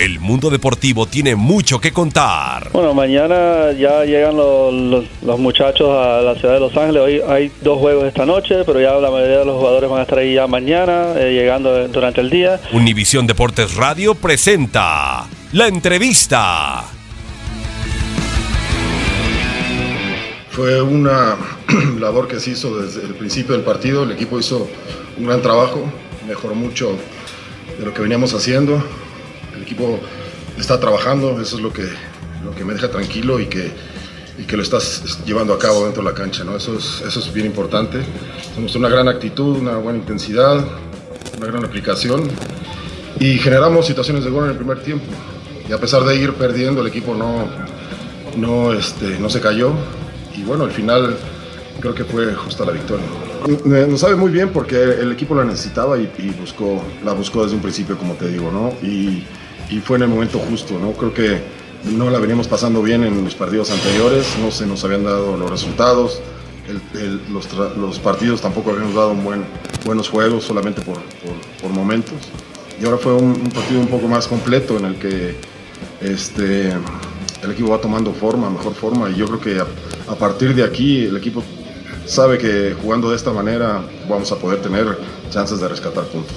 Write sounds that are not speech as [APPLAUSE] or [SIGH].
El mundo deportivo tiene mucho que contar. Bueno, mañana ya llegan los, los- los muchachos a la ciudad de Los Ángeles. Hoy hay dos juegos esta noche, pero ya la mayoría de los jugadores van a estar ahí ya mañana, eh, llegando durante el día. Univisión Deportes Radio presenta la entrevista. Fue una [CLEARS THROAT] labor que se hizo desde el principio del partido. El equipo hizo un gran trabajo, mejoró mucho de lo que veníamos haciendo. Equipo está trabajando, eso es lo que, lo que me deja tranquilo y que, y que lo estás llevando a cabo dentro de la cancha. ¿no? Eso, es, eso es bien importante. Tenemos una gran actitud, una buena intensidad, una gran aplicación y generamos situaciones de gol en el primer tiempo. Y a pesar de ir perdiendo, el equipo no, no, este, no se cayó y bueno, al final creo que fue justa la victoria. Nos sabe muy bien porque el equipo la necesitaba y, y buscó, la buscó desde un principio, como te digo, ¿no? Y, y fue en el momento justo, ¿no? Creo que no la veníamos pasando bien en los partidos anteriores, no se nos habían dado los resultados, los, los partidos tampoco habíamos dado buen, buenos juegos, solamente por, por- momentos. Y ahora fue un, partido un poco más completo en el que este, el equipo va tomando forma, mejor forma, y yo creo que a partir de aquí el equipo sabe que jugando de esta manera vamos a poder tener chances de rescatar puntos.